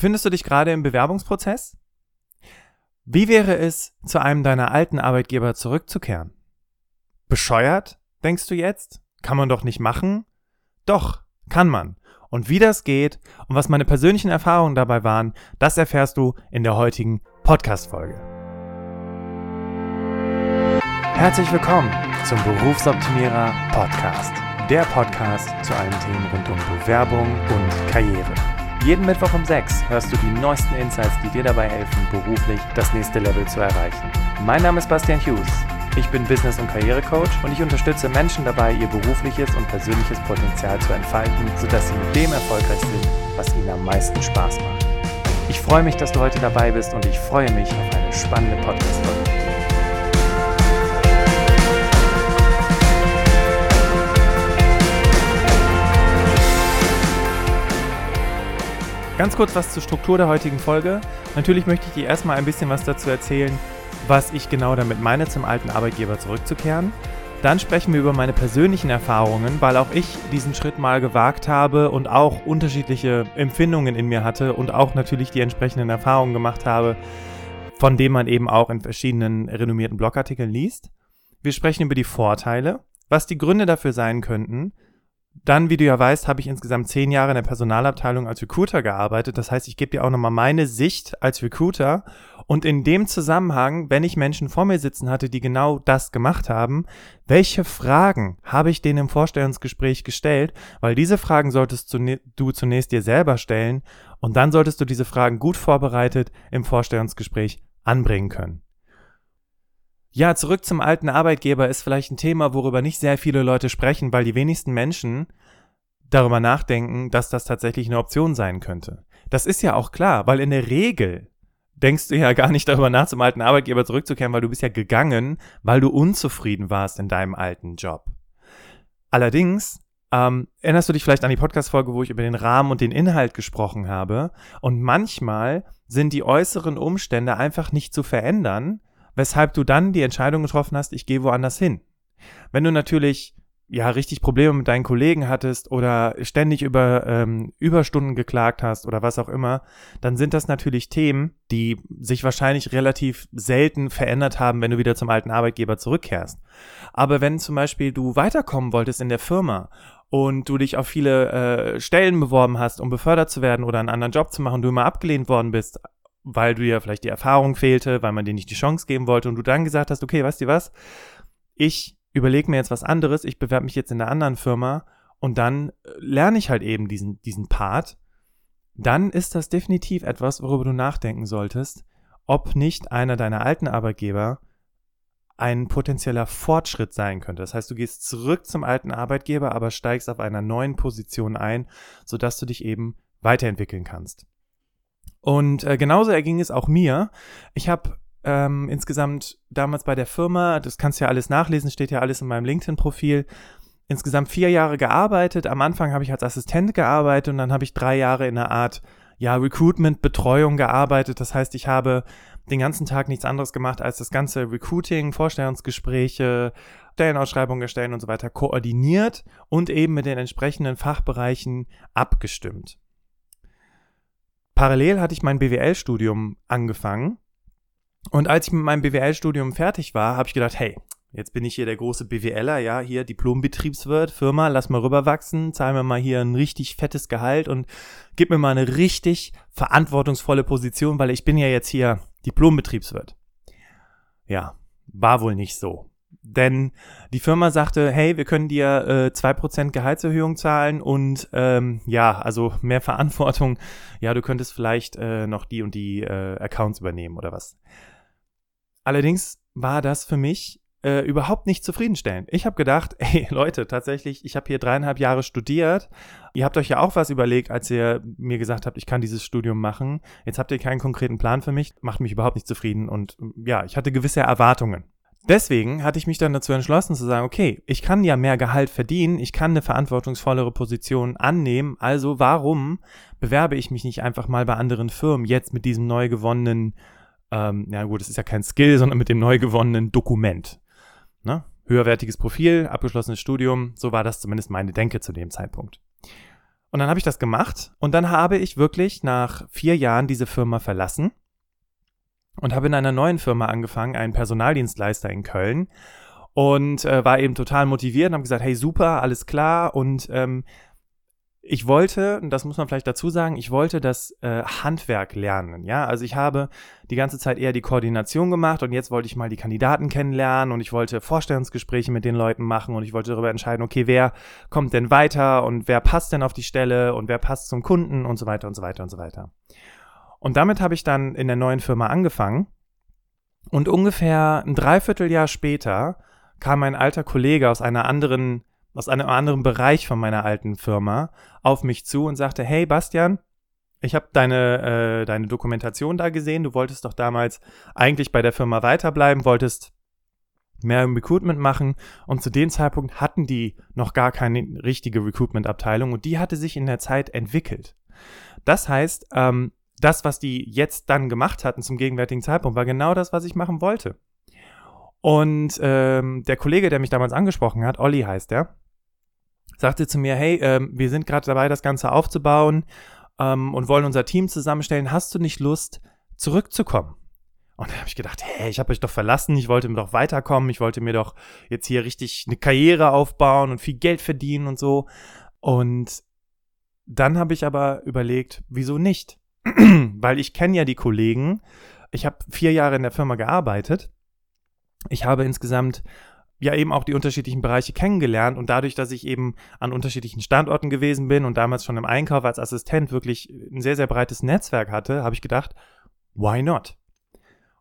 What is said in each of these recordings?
Befindest du dich gerade im Bewerbungsprozess? Wie wäre es, zu einem deiner alten Arbeitgeber zurückzukehren? Bescheuert, denkst du jetzt? Kann man doch nicht machen? Doch, kann man. Und wie das geht und was meine persönlichen Erfahrungen dabei waren, das erfährst du in der heutigen Podcast-Folge. Herzlich willkommen zum Berufsoptimierer Podcast. Der Podcast zu allen Themen rund um Bewerbung und Karriere. Jeden Mittwoch um 6 hörst du die neuesten Insights, die dir dabei helfen, beruflich das nächste Level zu erreichen. Mein Name ist Bastian Hughes. Ich bin Business- und Karrierecoach und ich unterstütze Menschen dabei, ihr berufliches und persönliches Potenzial zu entfalten, sodass sie mit dem erfolgreich sind, was ihnen am meisten Spaß macht. Ich freue mich, dass du heute dabei bist und ich freue mich auf eine spannende Podcast-Folge. Ganz kurz was zur Struktur der heutigen Folge. Natürlich möchte ich dir erstmal ein bisschen was dazu erzählen, was ich genau damit meine, zum alten Arbeitgeber zurückzukehren. Dann sprechen wir über meine persönlichen Erfahrungen, weil auch ich diesen Schritt mal gewagt habe und auch unterschiedliche Empfindungen in mir hatte und auch natürlich die entsprechenden Erfahrungen gemacht habe, von denen man eben auch in verschiedenen renommierten Blogartikeln liest. Wir sprechen über die Vorteile, was die Gründe dafür sein könnten, dann, wie du ja weißt, habe ich insgesamt zehn Jahre in der Personalabteilung als Recruiter gearbeitet. Das heißt, ich gebe dir auch nochmal meine Sicht als Recruiter. Und in dem Zusammenhang, wenn ich Menschen vor mir sitzen hatte, die genau das gemacht haben, welche Fragen habe ich denen im Vorstellungsgespräch gestellt? Weil diese Fragen solltest du zunächst dir selber stellen und dann solltest du diese Fragen gut vorbereitet im Vorstellungsgespräch anbringen können. Ja, zurück zum alten Arbeitgeber ist vielleicht ein Thema, worüber nicht sehr viele Leute sprechen, weil die wenigsten Menschen darüber nachdenken, dass das tatsächlich eine Option sein könnte. Das ist ja auch klar, weil in der Regel denkst du ja gar nicht darüber nach, zum alten Arbeitgeber zurückzukehren, weil du bist ja gegangen, weil du unzufrieden warst in deinem alten Job. Allerdings ähm, erinnerst du dich vielleicht an die Podcast-Folge, wo ich über den Rahmen und den Inhalt gesprochen habe? Und manchmal sind die äußeren Umstände einfach nicht zu verändern, weshalb du dann die Entscheidung getroffen hast, ich gehe woanders hin. Wenn du natürlich ja richtig Probleme mit deinen Kollegen hattest oder ständig über ähm, Überstunden geklagt hast oder was auch immer, dann sind das natürlich Themen, die sich wahrscheinlich relativ selten verändert haben, wenn du wieder zum alten Arbeitgeber zurückkehrst. Aber wenn zum Beispiel du weiterkommen wolltest in der Firma und du dich auf viele äh, Stellen beworben hast, um befördert zu werden oder einen anderen Job zu machen, du immer abgelehnt worden bist, weil du ja vielleicht die Erfahrung fehlte, weil man dir nicht die Chance geben wollte und du dann gesagt hast, okay, weißt du was, ich überlege mir jetzt was anderes, ich bewerbe mich jetzt in einer anderen Firma und dann äh, lerne ich halt eben diesen, diesen Part, dann ist das definitiv etwas, worüber du nachdenken solltest, ob nicht einer deiner alten Arbeitgeber ein potenzieller Fortschritt sein könnte. Das heißt, du gehst zurück zum alten Arbeitgeber, aber steigst auf einer neuen Position ein, sodass du dich eben weiterentwickeln kannst. Und äh, genauso erging es auch mir. Ich habe ähm, insgesamt damals bei der Firma, das kannst du ja alles nachlesen, steht ja alles in meinem LinkedIn-Profil, insgesamt vier Jahre gearbeitet. Am Anfang habe ich als Assistent gearbeitet und dann habe ich drei Jahre in einer Art ja, Recruitment-Betreuung gearbeitet. Das heißt, ich habe den ganzen Tag nichts anderes gemacht, als das ganze Recruiting, Vorstellungsgespräche, Stellenausschreibungen erstellen und so weiter koordiniert und eben mit den entsprechenden Fachbereichen abgestimmt parallel hatte ich mein BWL-Studium angefangen. Und als ich mit meinem BWL-Studium fertig war, habe ich gedacht, hey, jetzt bin ich hier der große BWLer, ja, hier Diplombetriebswirt, Firma, lass mal rüberwachsen, zahl mir mal hier ein richtig fettes Gehalt und gib mir mal eine richtig verantwortungsvolle Position, weil ich bin ja jetzt hier Diplombetriebswirt. Ja, war wohl nicht so. Denn die Firma sagte, hey, wir können dir äh, 2% Gehaltserhöhung zahlen und ähm, ja, also mehr Verantwortung. Ja, du könntest vielleicht äh, noch die und die äh, Accounts übernehmen oder was. Allerdings war das für mich äh, überhaupt nicht zufriedenstellend. Ich habe gedacht, ey Leute, tatsächlich, ich habe hier dreieinhalb Jahre studiert. Ihr habt euch ja auch was überlegt, als ihr mir gesagt habt, ich kann dieses Studium machen. Jetzt habt ihr keinen konkreten Plan für mich, macht mich überhaupt nicht zufrieden. Und ja, ich hatte gewisse Erwartungen. Deswegen hatte ich mich dann dazu entschlossen zu sagen, okay, ich kann ja mehr Gehalt verdienen, ich kann eine verantwortungsvollere Position annehmen, also warum bewerbe ich mich nicht einfach mal bei anderen Firmen jetzt mit diesem neu gewonnenen, ähm, ja gut, es ist ja kein Skill, sondern mit dem neu gewonnenen Dokument. Ne? Höherwertiges Profil, abgeschlossenes Studium, so war das zumindest meine Denke zu dem Zeitpunkt. Und dann habe ich das gemacht und dann habe ich wirklich nach vier Jahren diese Firma verlassen und habe in einer neuen Firma angefangen, einen Personaldienstleister in Köln und äh, war eben total motiviert und habe gesagt, hey super, alles klar und ähm, ich wollte, und das muss man vielleicht dazu sagen, ich wollte das äh, Handwerk lernen. Ja, also ich habe die ganze Zeit eher die Koordination gemacht und jetzt wollte ich mal die Kandidaten kennenlernen und ich wollte Vorstellungsgespräche mit den Leuten machen und ich wollte darüber entscheiden, okay, wer kommt denn weiter und wer passt denn auf die Stelle und wer passt zum Kunden und so weiter und so weiter und so weiter. Damit habe ich dann in der neuen Firma angefangen. Und ungefähr ein Dreivierteljahr später kam ein alter Kollege aus einer anderen aus einem anderen Bereich von meiner alten Firma auf mich zu und sagte, hey Bastian, ich habe deine, äh, deine Dokumentation da gesehen, du wolltest doch damals eigentlich bei der Firma weiterbleiben, wolltest mehr im Recruitment machen. Und zu dem Zeitpunkt hatten die noch gar keine richtige Recruitment-Abteilung und die hatte sich in der Zeit entwickelt. Das heißt, ähm, das, was die jetzt dann gemacht hatten zum gegenwärtigen Zeitpunkt, war genau das, was ich machen wollte. Und ähm, der Kollege, der mich damals angesprochen hat, Olli heißt der, sagte zu mir, hey, ähm, wir sind gerade dabei, das Ganze aufzubauen ähm, und wollen unser Team zusammenstellen. Hast du nicht Lust, zurückzukommen? Und da habe ich gedacht, hey, ich habe euch doch verlassen, ich wollte mir doch weiterkommen, ich wollte mir doch jetzt hier richtig eine Karriere aufbauen und viel Geld verdienen und so. Und dann habe ich aber überlegt, wieso nicht? Weil ich kenne ja die Kollegen. Ich habe vier Jahre in der Firma gearbeitet ich habe insgesamt ja eben auch die unterschiedlichen Bereiche kennengelernt und dadurch, dass ich eben an unterschiedlichen Standorten gewesen bin und damals schon im Einkauf als Assistent wirklich ein sehr, sehr breites Netzwerk hatte, habe ich gedacht, why not?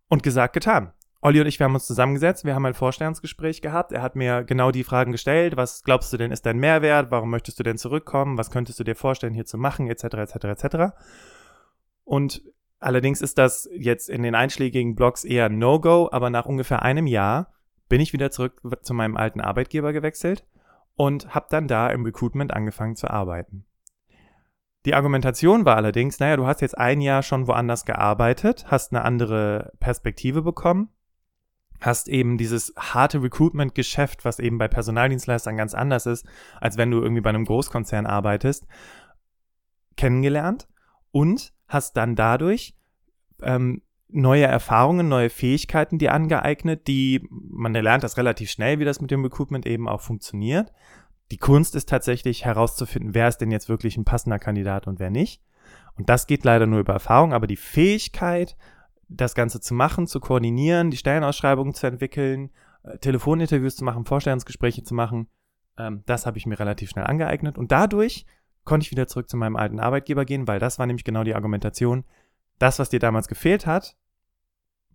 Und gesagt, getan. Olli und ich, wir haben uns zusammengesetzt, wir haben ein Vorstellungsgespräch gehabt. Er hat mir genau die Fragen gestellt. Was glaubst du denn ist dein Mehrwert? Warum möchtest du denn zurückkommen? Was könntest du dir vorstellen, hier zu machen? Etc., etc., etc. Und Allerdings ist das jetzt in den einschlägigen Blogs eher No-Go, aber nach ungefähr einem Jahr bin ich wieder zurück zu meinem alten Arbeitgeber gewechselt und habe dann da im Recruitment angefangen zu arbeiten. Die Argumentation war allerdings, naja, du hast jetzt ein Jahr schon woanders gearbeitet, hast eine andere Perspektive bekommen, hast eben dieses harte Recruitment-Geschäft, was eben bei Personaldienstleistern ganz anders ist, als wenn du irgendwie bei einem Großkonzern arbeitest, kennengelernt und hast dann dadurch ähm, neue Erfahrungen, neue Fähigkeiten dir angeeignet, die man lernt das relativ schnell, wie das mit dem Recruitment eben auch funktioniert. Die Kunst ist tatsächlich herauszufinden, wer ist denn jetzt wirklich ein passender Kandidat und wer nicht. Und das geht leider nur über Erfahrung, aber die Fähigkeit, das Ganze zu machen, zu koordinieren, die Stellenausschreibungen zu entwickeln, äh, Telefoninterviews zu machen, Vorstellungsgespräche zu machen, ähm, das habe ich mir relativ schnell angeeignet. Und dadurch konnte ich wieder zurück zu meinem alten Arbeitgeber gehen, weil das war nämlich genau die Argumentation. Das, was dir damals gefehlt hat,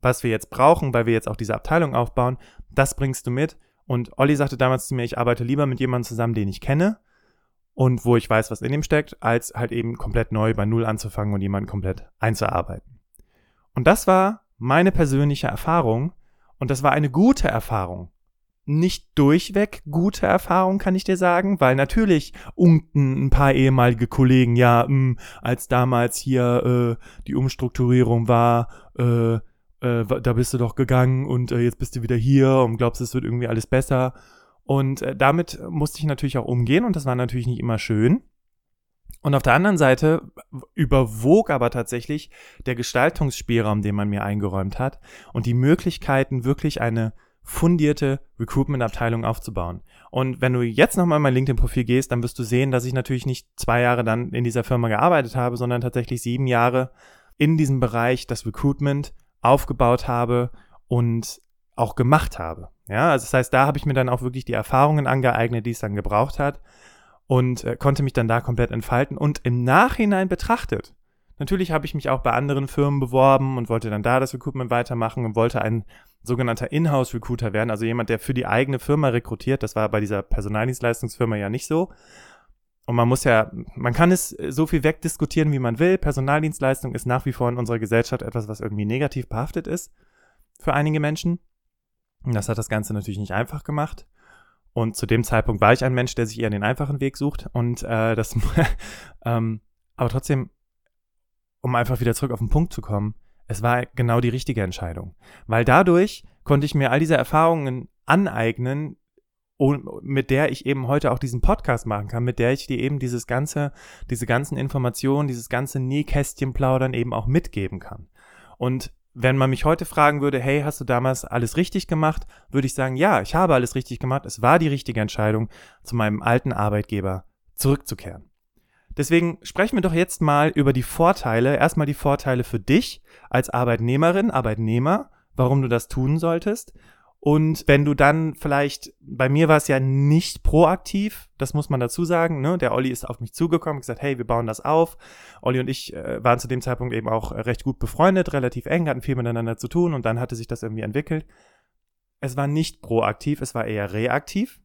was wir jetzt brauchen, weil wir jetzt auch diese Abteilung aufbauen, das bringst du mit. Und Olli sagte damals zu mir, ich arbeite lieber mit jemandem zusammen, den ich kenne und wo ich weiß, was in ihm steckt, als halt eben komplett neu bei Null anzufangen und jemanden komplett einzuarbeiten. Und das war meine persönliche Erfahrung und das war eine gute Erfahrung nicht durchweg gute Erfahrung, kann ich dir sagen, weil natürlich unten ein paar ehemalige Kollegen, ja, mh, hm, als damals hier äh, die Umstrukturierung war, äh, äh, da bist du doch gegangen und äh, jetzt bist du wieder hier und glaubst, es wird irgendwie alles besser. Und äh, damit musste ich natürlich auch umgehen und das war natürlich nicht immer schön. Und auf der anderen Seite überwog aber tatsächlich der Gestaltungsspielraum, den man mir eingeräumt hat und die Möglichkeiten, wirklich eine fundierte Recruitment-Abteilung aufzubauen. Und wenn du jetzt nochmal in mein LinkedIn-Profil gehst, dann wirst du sehen, dass ich natürlich nicht zwei Jahre dann in dieser Firma gearbeitet habe, sondern tatsächlich sieben Jahre in diesem Bereich das Recruitment aufgebaut habe und auch gemacht habe. Ja, also das heißt, da habe ich mir dann auch wirklich die Erfahrungen angeeignet, die es dann gebraucht hat und äh, konnte mich dann da komplett entfalten und im Nachhinein betrachtet. Natürlich habe ich mich auch bei anderen Firmen beworben und wollte dann da das Recruitment weitermachen und wollte ein sogenannter Inhouse-Recruiter werden, also jemand, der für die eigene Firma rekrutiert. Das war bei dieser Personaldienstleistungsfirma ja nicht so. Und man muss ja, man kann es so viel wegdiskutieren, wie man will. Personaldienstleistung ist nach wie vor in unserer Gesellschaft etwas, was irgendwie negativ behaftet ist für einige Menschen. Und das hat das Ganze natürlich nicht einfach gemacht. Und zu dem Zeitpunkt war ich ein Mensch, der sich eher den einfachen Weg sucht. Und äh, das, ähm, aber trotzdem, um einfach wieder zurück auf den Punkt zu kommen, es war genau die richtige Entscheidung. Weil dadurch konnte ich mir all diese Erfahrungen aneignen mit der ich eben heute auch diesen Podcast machen kann, mit der ich dir eben dieses ganze, diese ganzen Informationen, dieses ganze Nähkästchen-Plaudern eben auch mitgeben kann. Und wenn man mich heute fragen würde, hey, hast du damals alles richtig gemacht, würde ich sagen, ja, ich habe alles richtig gemacht. Es war die richtige Entscheidung, zu meinem alten Arbeitgeber zurückzukehren. Deswegen sprechen wir doch jetzt mal über die Vorteile. Erstmal die Vorteile für dich als Arbeitnehmerin, Arbeitnehmer, warum du das tun solltest. Und wenn du dann vielleicht, bei mir war es ja nicht proaktiv, das muss man dazu sagen, ne? Der Olli ist auf mich zugekommen, gesagt, hey, wir bauen das auf. Olli und ich äh, waren zu dem Zeitpunkt eben auch recht gut befreundet, relativ eng, hatten viel miteinander zu tun und dann hatte sich das irgendwie entwickelt. Es war nicht proaktiv, es war eher reaktiv.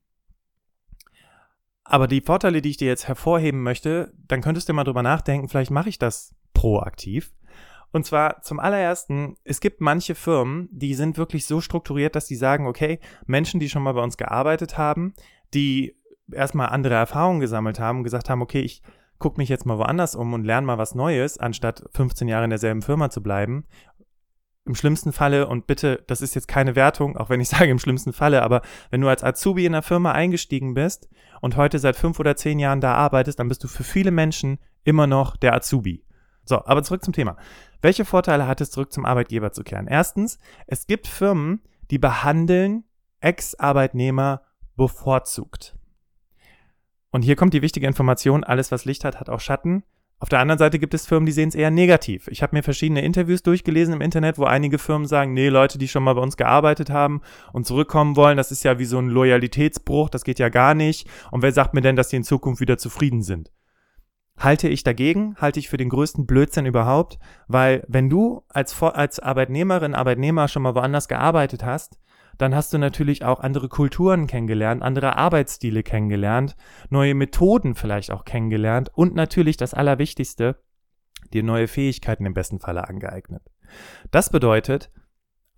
Aber die Vorteile, die ich dir jetzt hervorheben möchte, dann könntest du mal drüber nachdenken, vielleicht mache ich das proaktiv. Und zwar zum allerersten, es gibt manche Firmen, die sind wirklich so strukturiert, dass die sagen, okay, Menschen, die schon mal bei uns gearbeitet haben, die erstmal andere Erfahrungen gesammelt haben, gesagt haben, okay, ich gucke mich jetzt mal woanders um und lerne mal was Neues, anstatt 15 Jahre in derselben Firma zu bleiben. Im schlimmsten Falle, und bitte, das ist jetzt keine Wertung, auch wenn ich sage im schlimmsten Falle, aber wenn du als Azubi in der Firma eingestiegen bist und heute seit fünf oder zehn Jahren da arbeitest, dann bist du für viele Menschen immer noch der Azubi. So, aber zurück zum Thema. Welche Vorteile hat es, zurück zum Arbeitgeber zu kehren? Erstens, es gibt Firmen, die behandeln Ex-Arbeitnehmer bevorzugt. Und hier kommt die wichtige Information, alles was Licht hat, hat auch Schatten. Auf der anderen Seite gibt es Firmen, die sehen es eher negativ. Ich habe mir verschiedene Interviews durchgelesen im Internet, wo einige Firmen sagen, nee, Leute, die schon mal bei uns gearbeitet haben und zurückkommen wollen, das ist ja wie so ein Loyalitätsbruch, das geht ja gar nicht. Und wer sagt mir denn, dass die in Zukunft wieder zufrieden sind? halte ich dagegen, halte ich für den größten Blödsinn überhaupt, weil wenn du als, als Arbeitnehmerin, Arbeitnehmer schon mal woanders gearbeitet hast, dann hast du natürlich auch andere Kulturen kennengelernt, andere Arbeitsstile kennengelernt, neue Methoden vielleicht auch kennengelernt und natürlich das Allerwichtigste, dir neue Fähigkeiten im besten Falle angeeignet. Das bedeutet,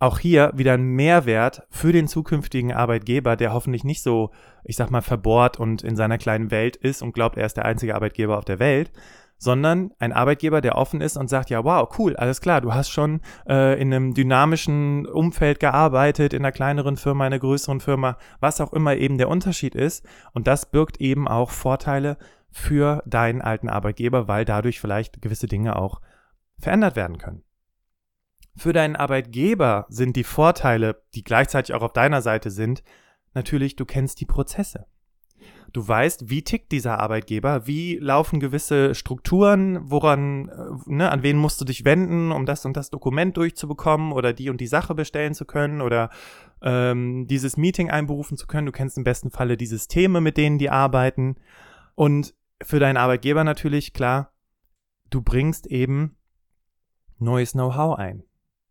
auch hier wieder ein Mehrwert für den zukünftigen Arbeitgeber, der hoffentlich nicht so, ich sag mal, verbohrt und in seiner kleinen Welt ist und glaubt, er ist der einzige Arbeitgeber auf der Welt, sondern ein Arbeitgeber, der offen ist und sagt, ja, wow, cool, alles klar, du hast schon äh, in einem dynamischen Umfeld gearbeitet, in einer kleineren Firma, in einer größeren Firma, was auch immer eben der Unterschied ist. Und das birgt eben auch Vorteile für deinen alten Arbeitgeber, weil dadurch vielleicht gewisse Dinge auch verändert werden können. Für deinen Arbeitgeber sind die Vorteile, die gleichzeitig auch auf deiner Seite sind, natürlich, du kennst die Prozesse. Du weißt, wie tickt dieser Arbeitgeber, wie laufen gewisse Strukturen, woran, äh, ne, an wen musst du dich wenden, um das und das Dokument durchzubekommen oder die und die Sache bestellen zu können oder ähm, dieses Meeting einberufen zu können. Du kennst im besten Falle die Systeme, mit denen die arbeiten. Und für deinen Arbeitgeber natürlich, klar, du bringst eben neues Know-how ein.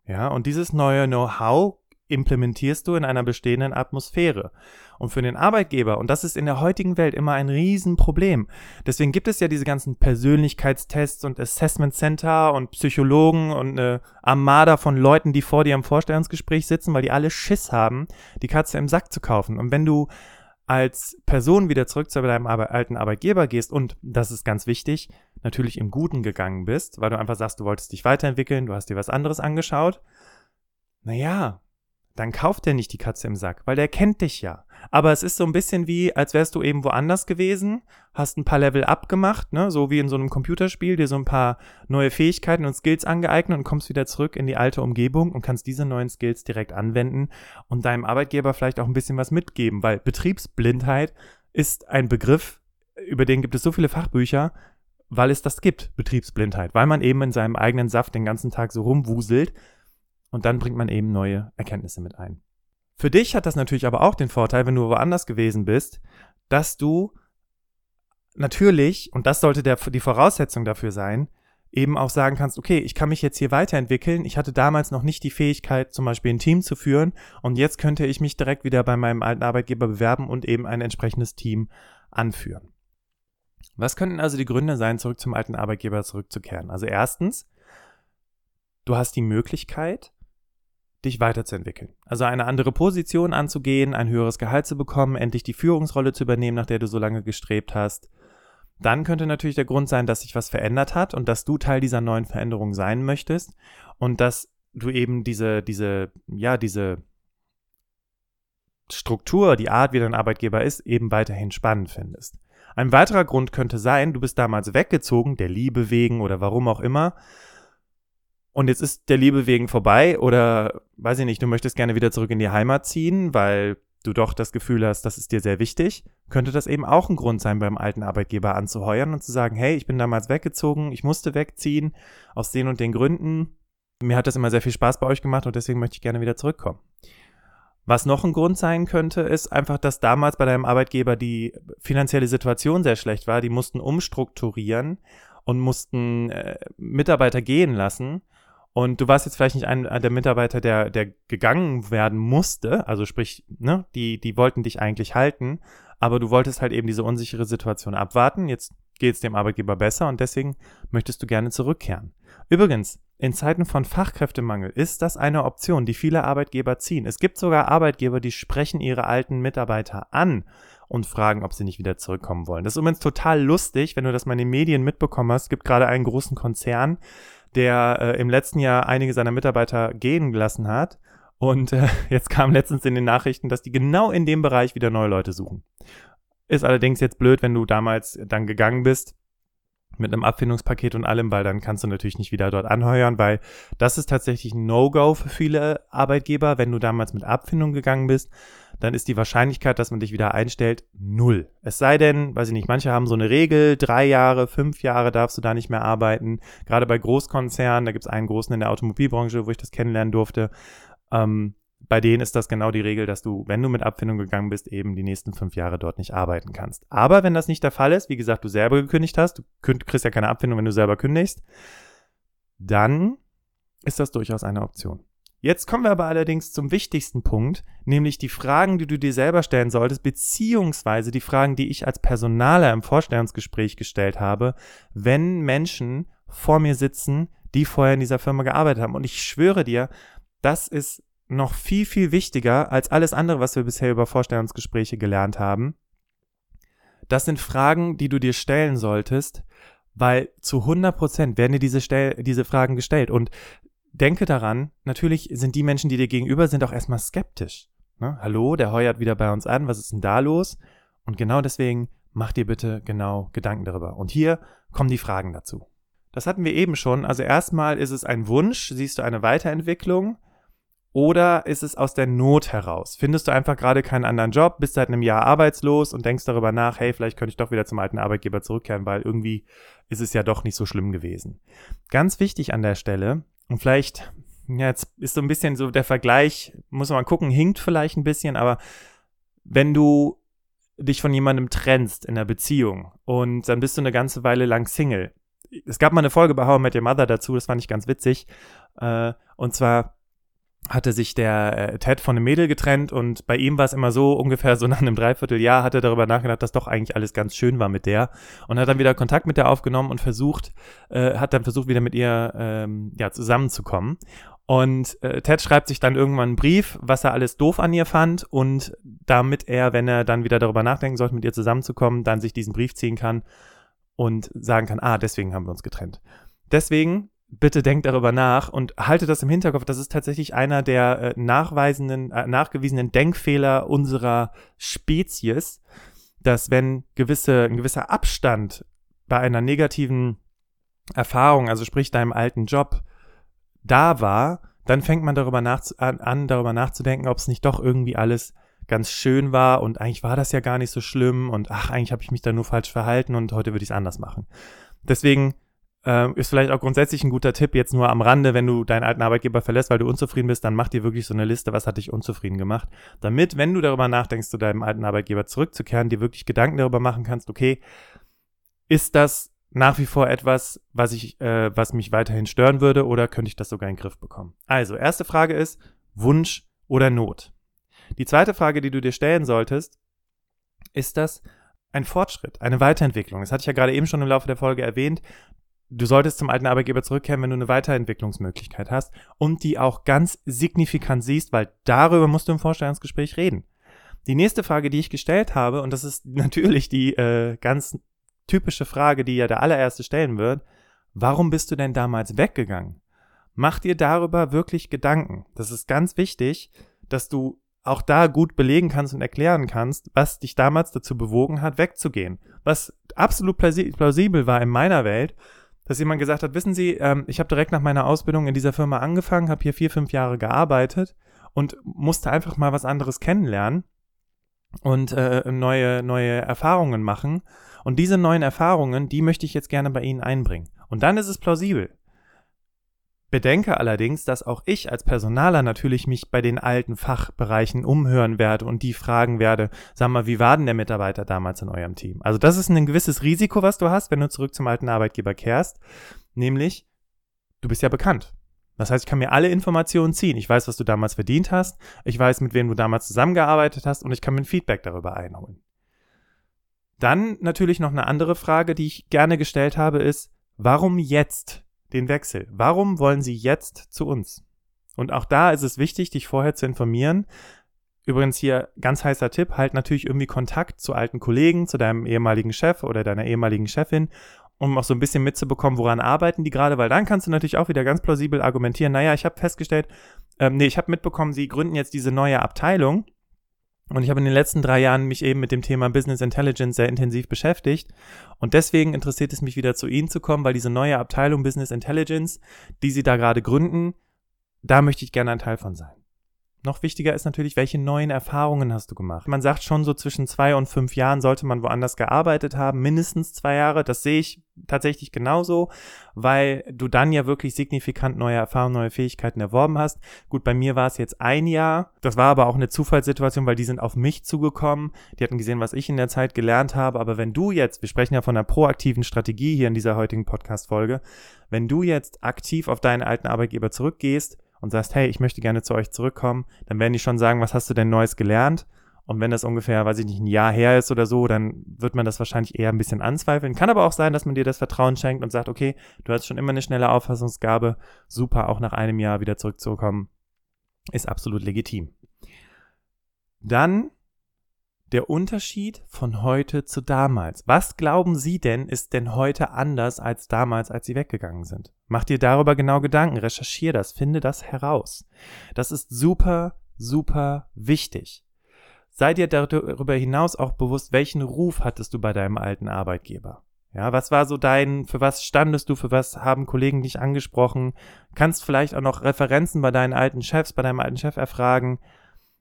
Ja, und dieses neue Know-how implementierst du in einer bestehenden Atmosphäre. Und für den Arbeitgeber, und das ist in der heutigen Welt immer ein Riesenproblem. Deswegen gibt es ja diese ganzen Persönlichkeitstests und Assessment Center und Psychologen und eine Armada von Leuten, die vor dir im Vorstellungsgespräch sitzen, weil die alle Schiss haben, die Katze im Sack zu kaufen. Und wenn du als Person wieder zurück zu deinem alten Arbeitgeber gehst und, das ist ganz wichtig, natürlich im Guten gegangen bist, weil du einfach sagst, du wolltest dich weiterentwickeln, du hast dir was anderes angeschaut, naja, dann kauft er nicht die Katze im Sack, weil der kennt dich ja. Aber es ist so ein bisschen wie, als wärst du eben woanders gewesen, hast ein paar Level abgemacht, ne, so wie in so einem Computerspiel, dir so ein paar neue Fähigkeiten und Skills angeeignet und kommst wieder zurück in die alte Umgebung und kannst diese neuen Skills direkt anwenden und deinem Arbeitgeber vielleicht auch ein bisschen was mitgeben, weil Betriebsblindheit ist ein Begriff, über den gibt es so viele Fachbücher, weil es das gibt, Betriebsblindheit, weil man eben in seinem eigenen Saft den ganzen Tag so rumwuselt und dann bringt man eben neue Erkenntnisse mit ein. Für dich hat das natürlich aber auch den Vorteil, wenn du woanders gewesen bist, dass du natürlich, und das sollte der, die Voraussetzung dafür sein, eben auch sagen kannst, okay, ich kann mich jetzt hier weiterentwickeln. Ich hatte damals noch nicht die Fähigkeit, zum Beispiel ein Team zu führen und jetzt könnte ich mich direkt wieder bei meinem alten Arbeitgeber bewerben und eben ein entsprechendes Team anführen. Was könnten also die Gründe sein, zurück zum alten Arbeitgeber zurückzukehren? Also erstens, du hast die Möglichkeit, dich weiterzuentwickeln. Also eine andere Position anzugehen, ein höheres Gehalt zu bekommen, endlich die Führungsrolle zu übernehmen, nach der du so lange gestrebt hast. Dann könnte natürlich der Grund sein, dass sich was verändert hat und dass du Teil dieser neuen Veränderung sein möchtest und dass du eben diese, diese, ja, diese Struktur, die Art, wie dein Arbeitgeber ist, eben weiterhin spannend findest. Ein weiterer Grund könnte sein, du bist damals weggezogen, der Liebe wegen oder warum auch immer. Und jetzt ist der Liebe wegen vorbei oder weiß ich nicht, du möchtest gerne wieder zurück in die Heimat ziehen, weil du doch das Gefühl hast, das ist dir sehr wichtig, könnte das eben auch ein Grund sein, beim alten Arbeitgeber anzuheuern und zu sagen, hey, ich bin damals weggezogen, ich musste wegziehen, aus den und den Gründen. Mir hat das immer sehr viel Spaß bei euch gemacht und deswegen möchte ich gerne wieder zurückkommen. Was noch ein Grund sein könnte, ist einfach, dass damals bei deinem Arbeitgeber die finanzielle Situation sehr schlecht war. Die mussten umstrukturieren und mussten äh, Mitarbeiter gehen lassen. Und du warst jetzt vielleicht nicht einer der Mitarbeiter, der, der gegangen werden musste. Also sprich, ne, die, die wollten dich eigentlich halten, aber du wolltest halt eben diese unsichere Situation abwarten. Jetzt geht es dem Arbeitgeber besser und deswegen möchtest du gerne zurückkehren. Übrigens, in Zeiten von Fachkräftemangel ist das eine Option, die viele Arbeitgeber ziehen. Es gibt sogar Arbeitgeber, die sprechen ihre alten Mitarbeiter an und fragen, ob sie nicht wieder zurückkommen wollen. Das ist übrigens total lustig, wenn du das mal in den Medien mitbekommen hast. Es gibt gerade einen großen Konzern, der äh, im letzten Jahr einige seiner Mitarbeiter gehen gelassen hat. Und äh, jetzt kam letztens in den Nachrichten, dass die genau in dem Bereich wieder neue Leute suchen. Ist allerdings jetzt blöd, wenn du damals dann gegangen bist mit einem Abfindungspaket und allem, weil dann kannst du natürlich nicht wieder dort anheuern, weil das ist tatsächlich ein No-Go für viele Arbeitgeber. Wenn du damals mit Abfindung gegangen bist, dann ist die Wahrscheinlichkeit, dass man dich wieder einstellt, null. Es sei denn, weiß ich nicht, manche haben so eine Regel, drei Jahre, fünf Jahre darfst du da nicht mehr arbeiten. Gerade bei Großkonzernen, da gibt es einen großen in der Automobilbranche, wo ich das kennenlernen durfte. Ähm, bei denen ist das genau die Regel, dass du, wenn du mit Abfindung gegangen bist, eben die nächsten fünf Jahre dort nicht arbeiten kannst. Aber wenn das nicht der Fall ist, wie gesagt, du selber gekündigt hast, du kriegst ja keine Abfindung, wenn du selber kündigst, dann ist das durchaus eine Option. Jetzt kommen wir aber allerdings zum wichtigsten Punkt, nämlich die Fragen, die du dir selber stellen solltest, beziehungsweise die Fragen, die ich als Personaler im Vorstellungsgespräch gestellt habe, wenn Menschen vor mir sitzen, die vorher in dieser Firma gearbeitet haben. Und ich schwöre dir, das ist noch viel, viel wichtiger als alles andere, was wir bisher über Vorstellungsgespräche gelernt haben. Das sind Fragen, die du dir stellen solltest, weil zu 100 Prozent werden dir diese, Stell diese Fragen gestellt. Und denke daran, natürlich sind die Menschen, die dir gegenüber sind, auch erstmal skeptisch. Ne? Hallo, der heuert wieder bei uns an, was ist denn da los? Und genau deswegen mach dir bitte genau Gedanken darüber. Und hier kommen die Fragen dazu. Das hatten wir eben schon. Also erstmal ist es ein Wunsch, siehst du eine Weiterentwicklung? Oder ist es aus der Not heraus? Findest du einfach gerade keinen anderen Job, bist seit einem Jahr arbeitslos und denkst darüber nach, hey, vielleicht könnte ich doch wieder zum alten Arbeitgeber zurückkehren, weil irgendwie ist es ja doch nicht so schlimm gewesen. Ganz wichtig an der Stelle, und vielleicht, ja, jetzt ist so ein bisschen so der Vergleich, muss man mal gucken, hinkt vielleicht ein bisschen, aber wenn du dich von jemandem trennst in der Beziehung und dann bist du eine ganze Weile lang Single. Es gab mal eine Folge bei How I Met Your Mother dazu, das fand ich ganz witzig. Äh, und zwar hatte sich der äh, Ted von einem Mädel getrennt und bei ihm war es immer so, ungefähr so nach einem Dreivierteljahr hat er darüber nachgedacht, dass doch eigentlich alles ganz schön war mit der und hat dann wieder Kontakt mit der aufgenommen und versucht, äh, hat dann versucht, wieder mit ihr ähm, ja, zusammenzukommen. Und äh, Ted schreibt sich dann irgendwann einen Brief, was er alles doof an ihr fand und damit er, wenn er dann wieder darüber nachdenken sollte, mit ihr zusammenzukommen, dann sich diesen Brief ziehen kann und sagen kann, ah, deswegen haben wir uns getrennt. Deswegen bitte denkt darüber nach und haltet das im Hinterkopf. Das ist tatsächlich einer der äh, nachweisenden, äh, nachgewiesenen Denkfehler unserer Spezies, dass wenn gewisse, ein gewisser Abstand bei einer negativen Erfahrung, also sprich deinem alten Job, da war, dann fängt man darüber nach, an, an, darüber nachzudenken, ob es nicht doch irgendwie alles ganz schön war und eigentlich war das ja gar nicht so schlimm und ach, eigentlich habe ich mich da nur falsch verhalten und heute würde ich es anders machen. Deswegen äh, ist vielleicht auch grundsätzlich ein guter Tipp, jetzt nur am Rande, wenn du deinen alten Arbeitgeber verlässt, weil du unzufrieden bist, dann mach dir wirklich so eine Liste, was hat dich unzufrieden gemacht, damit, wenn du darüber nachdenkst, zu deinem alten Arbeitgeber zurückzukehren, dir wirklich Gedanken darüber machen kannst, okay, ist das nach wie vor etwas, was ich, äh, was mich weiterhin stören würde, oder könnte ich das sogar in den Griff bekommen? Also, erste Frage ist Wunsch oder Not. Die zweite Frage, die du dir stellen solltest, ist das ein Fortschritt, eine Weiterentwicklung. Das hatte ich ja gerade eben schon im Laufe der Folge erwähnt du solltest zum alten Arbeitgeber zurückkehren, wenn du eine Weiterentwicklungsmöglichkeit hast und die auch ganz signifikant siehst, weil darüber musst du im Vorstellungsgespräch reden. Die nächste Frage, die ich gestellt habe, und das ist natürlich die äh, ganz typische Frage, die ja der allererste stellen wird, warum bist du denn damals weggegangen? Mach dir darüber wirklich Gedanken. Das ist ganz wichtig, dass du auch da gut belegen kannst und erklären kannst, was dich damals dazu bewogen hat, wegzugehen. Was absolut plausibel war in meiner Welt, dass jemand gesagt hat, wissen Sie, ähm, ich habe direkt nach meiner Ausbildung in dieser Firma angefangen, habe hier vier, fünf Jahre gearbeitet und musste einfach mal was anderes kennenlernen und äh, neue, neue Erfahrungen machen. Und diese neuen Erfahrungen, die möchte ich jetzt gerne bei Ihnen einbringen. Und dann ist es plausibel. Bedenke allerdings, dass auch ich als Personaler natürlich mich bei den alten Fachbereichen umhören werde und die fragen werde, sag mal, wie war denn der Mitarbeiter damals in eurem Team? Also das ist ein gewisses Risiko, was du hast, wenn du zurück zum alten Arbeitgeber kehrst, nämlich du bist ja bekannt. Das heißt, ich kann mir alle Informationen ziehen. Ich weiß, was du damals verdient hast, ich weiß, mit wem du damals zusammengearbeitet hast und ich kann mir ein Feedback darüber einholen. Dann natürlich noch eine andere Frage, die ich gerne gestellt habe, ist, warum jetzt den Wechsel? Warum wollen Sie jetzt zu uns? Und auch da ist es wichtig, dich vorher zu informieren. Übrigens hier ganz heißer Tipp, halt natürlich irgendwie Kontakt zu alten Kollegen, zu deinem ehemaligen Chef oder deiner ehemaligen Chefin, um auch so ein bisschen mitzubekommen, woran arbeiten die gerade, weil dann kannst du natürlich auch wieder ganz plausibel argumentieren, naja, ich habe festgestellt, ähm, nee, ich habe mitbekommen, sie gründen jetzt diese neue Abteilung und ich habe in den letzten drei Jahren mich eben mit dem Thema Business Intelligence sehr intensiv beschäftigt. Und deswegen interessiert es mich wieder zu Ihnen zu kommen, weil diese neue Abteilung Business Intelligence, die Sie da gerade gründen, da möchte ich gerne ein Teil von sein. Noch wichtiger ist natürlich, welche neuen Erfahrungen hast du gemacht? Man sagt schon so zwischen zwei und fünf Jahren sollte man woanders gearbeitet haben, mindestens zwei Jahre. Das sehe ich tatsächlich genauso, weil du dann ja wirklich signifikant neue Erfahrungen, neue Fähigkeiten erworben hast. Gut, bei mir war es jetzt ein Jahr. Das war aber auch eine Zufallssituation, weil die sind auf mich zugekommen. Die hatten gesehen, was ich in der Zeit gelernt habe. Aber wenn du jetzt, wir sprechen ja von einer proaktiven Strategie hier in dieser heutigen Podcast-Folge, wenn du jetzt aktiv auf deinen alten Arbeitgeber zurückgehst, und sagst, hey, ich möchte gerne zu euch zurückkommen, dann werden die schon sagen, was hast du denn Neues gelernt? Und wenn das ungefähr, weiß ich nicht, ein Jahr her ist oder so, dann wird man das wahrscheinlich eher ein bisschen anzweifeln. Kann aber auch sein, dass man dir das Vertrauen schenkt und sagt, okay, du hast schon immer eine schnelle Auffassungsgabe, super, auch nach einem Jahr wieder zurückzukommen, ist absolut legitim. Dann der Unterschied von heute zu damals. Was glauben Sie denn, ist denn heute anders als damals, als Sie weggegangen sind? Mach dir darüber genau Gedanken, recherchier das, finde das heraus. Das ist super, super wichtig. Sei dir darüber hinaus auch bewusst, welchen Ruf hattest du bei deinem alten Arbeitgeber? Ja, was war so dein, für was standest du, für was haben Kollegen dich angesprochen? Kannst vielleicht auch noch Referenzen bei deinen alten Chefs, bei deinem alten Chef erfragen,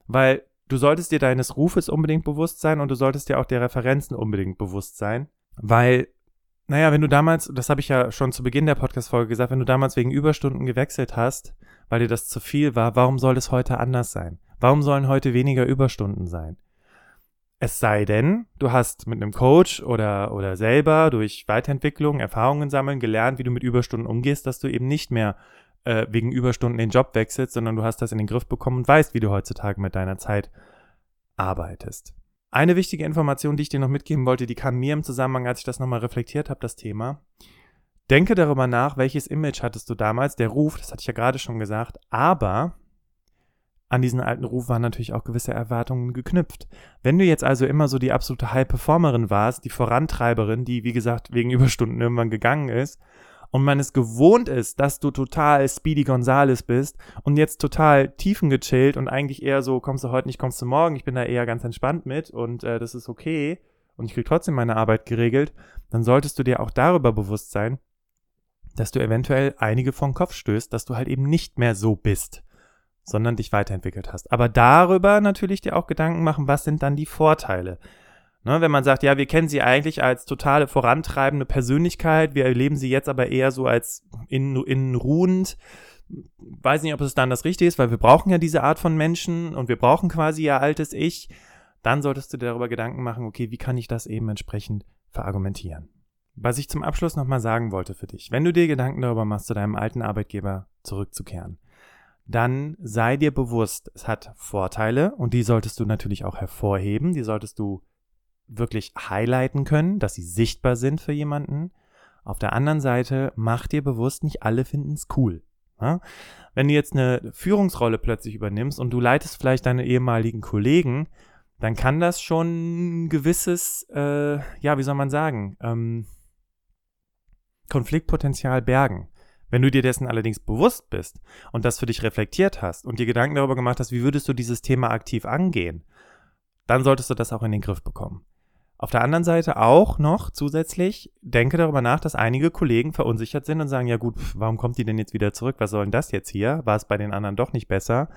weil du solltest dir deines Rufes unbedingt bewusst sein und du solltest dir auch der Referenzen unbedingt bewusst sein, weil, naja, wenn du damals, das habe ich ja schon zu Beginn der Podcast-Folge gesagt, wenn du damals wegen Überstunden gewechselt hast, weil dir das zu viel war, warum soll es heute anders sein? Warum sollen heute weniger Überstunden sein? Es sei denn, du hast mit einem Coach oder, oder selber durch Weiterentwicklung, Erfahrungen sammeln, gelernt, wie du mit Überstunden umgehst, dass du eben nicht mehr äh, wegen Überstunden den Job wechselst, sondern du hast das in den Griff bekommen und weißt, wie du heutzutage mit deiner Zeit arbeitest. Eine wichtige Information, die ich dir noch mitgeben wollte, die kam mir im Zusammenhang, als ich das nochmal reflektiert habe, das Thema. Denke darüber nach, welches Image hattest du damals, der Ruf, das hatte ich ja gerade schon gesagt, aber an diesen alten Ruf waren natürlich auch gewisse Erwartungen geknüpft. Wenn du jetzt also immer so die absolute High-Performerin warst, die Vorantreiberin, die wie gesagt wegen Überstunden irgendwann gegangen ist und man es gewohnt ist, dass du total Speedy Gonzales bist und jetzt total tiefengechillt und eigentlich eher so, kommst du heute nicht, kommst du morgen, ich bin da eher ganz entspannt mit und äh, das ist okay und ich krieg trotzdem meine Arbeit geregelt, dann solltest du dir auch darüber bewusst sein, dass du eventuell einige vom Kopf stößt, dass du halt eben nicht mehr so bist, sondern dich weiterentwickelt hast. Aber darüber natürlich dir auch Gedanken machen, was sind dann die Vorteile? Ne, wenn man sagt, ja, wir kennen sie eigentlich als totale vorantreibende Persönlichkeit, wir erleben sie jetzt aber eher so als innen, innen ruhend. Weiß nicht, ob es dann das Richtige ist, weil wir brauchen ja diese Art von Menschen und wir brauchen quasi ihr altes Ich. Dann solltest du dir darüber Gedanken machen, okay, wie kann ich das eben entsprechend verargumentieren? Was ich zum Abschluss nochmal sagen wollte für dich, wenn du dir Gedanken darüber machst, zu deinem alten Arbeitgeber zurückzukehren, dann sei dir bewusst, es hat Vorteile und die solltest du natürlich auch hervorheben, die solltest du wirklich highlighten können, dass sie sichtbar sind für jemanden. Auf der anderen Seite, mach dir bewusst, nicht alle finden es cool. Ja? Wenn du jetzt eine Führungsrolle plötzlich übernimmst und du leitest vielleicht deine ehemaligen Kollegen, dann kann das schon ein gewisses, äh, ja, wie soll man sagen, ähm, Konfliktpotenzial bergen. Wenn du dir dessen allerdings bewusst bist und das für dich reflektiert hast und dir Gedanken darüber gemacht hast, wie würdest du dieses Thema aktiv angehen, dann solltest du das auch in den Griff bekommen. Auf der anderen Seite auch noch zusätzlich, denke darüber nach, dass einige Kollegen verunsichert sind und sagen, ja gut, warum kommt die denn jetzt wieder zurück? Was soll denn das jetzt hier? War es bei den anderen doch nicht besser?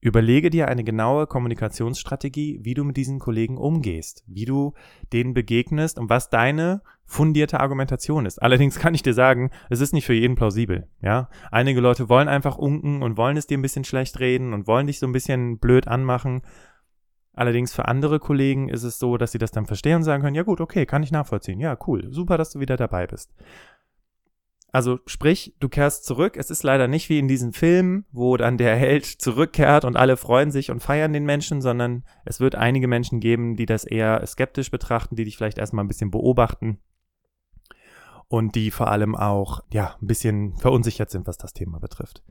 Überlege dir eine genaue Kommunikationsstrategie, wie du mit diesen Kollegen umgehst, wie du denen begegnest und was deine fundierte Argumentation ist. Allerdings kann ich dir sagen, es ist nicht für jeden plausibel, ja. Einige Leute wollen einfach unken und wollen es dir ein bisschen schlecht reden und wollen dich so ein bisschen blöd anmachen. Allerdings für andere Kollegen ist es so, dass sie das dann verstehen und sagen können, ja gut, okay, kann ich nachvollziehen. Ja, cool, super, dass du wieder dabei bist. Also sprich, du kehrst zurück. Es ist leider nicht wie in diesen Filmen, wo dann der Held zurückkehrt und alle freuen sich und feiern den Menschen, sondern es wird einige Menschen geben, die das eher skeptisch betrachten, die dich vielleicht erstmal ein bisschen beobachten und die vor allem auch, ja, ein bisschen verunsichert sind, was das Thema betrifft.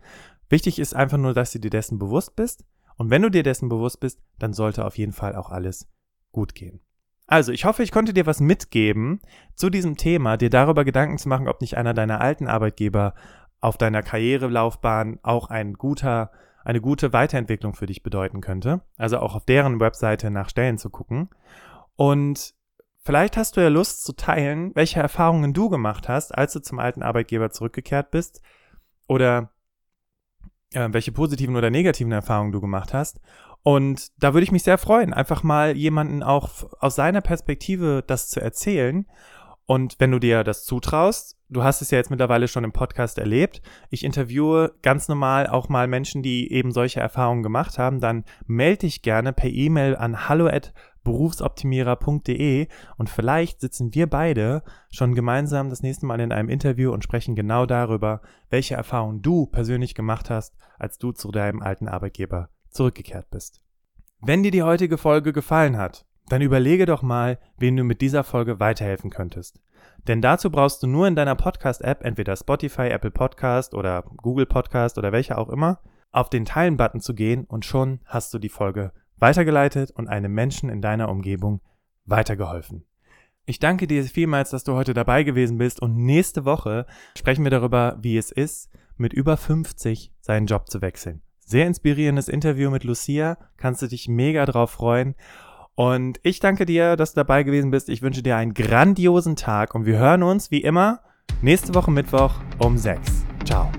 Wichtig ist einfach nur, dass du dir dessen bewusst bist. Und wenn du dir dessen bewusst bist, dann sollte auf jeden Fall auch alles gut gehen. Also, ich hoffe, ich konnte dir was mitgeben zu diesem Thema, dir darüber Gedanken zu machen, ob nicht einer deiner alten Arbeitgeber auf deiner Karrierelaufbahn auch ein guter, eine gute Weiterentwicklung für dich bedeuten könnte. Also auch auf deren Webseite nach Stellen zu gucken. Und vielleicht hast du ja Lust zu teilen, welche Erfahrungen du gemacht hast, als du zum alten Arbeitgeber zurückgekehrt bist. Oder äh, welche positiven oder negativen Erfahrungen du gemacht hast. Und da würde ich mich sehr freuen, einfach mal jemanden auch aus seiner Perspektive das zu erzählen. Und wenn du dir das zutraust, du hast es ja jetzt mittlerweile schon im Podcast erlebt, ich interviewe ganz normal auch mal Menschen, die eben solche Erfahrungen gemacht haben, dann melde dich gerne per E-Mail an hallo@berufsoptimierer.de und vielleicht sitzen wir beide schon gemeinsam das nächste Mal in einem Interview und sprechen genau darüber, welche Erfahrungen du persönlich gemacht hast, als du zu deinem alten Arbeitgeber zurückgekehrt bist. Wenn dir die heutige Folge gefallen hat, dann überlege doch mal, wen du mit dieser Folge weiterhelfen könntest. Denn dazu brauchst du nur in deiner Podcast-App, entweder Spotify, Apple Podcast oder Google Podcast oder welche auch immer, auf den Teilen-Button zu gehen und schon hast du die Folge weitergeleitet und einem Menschen in deiner Umgebung weitergeholfen. Ich danke dir vielmals, dass du heute dabei gewesen bist und nächste Woche sprechen wir darüber, wie es ist, mit über 50 seinen Job zu wechseln. Sehr inspirierendes Interview mit Lucia. Kannst du dich mega drauf freuen. Und ich danke dir, dass du dabei gewesen bist. Ich wünsche dir einen grandiosen Tag und wir hören uns wie immer nächste Woche Mittwoch um 6. Ciao.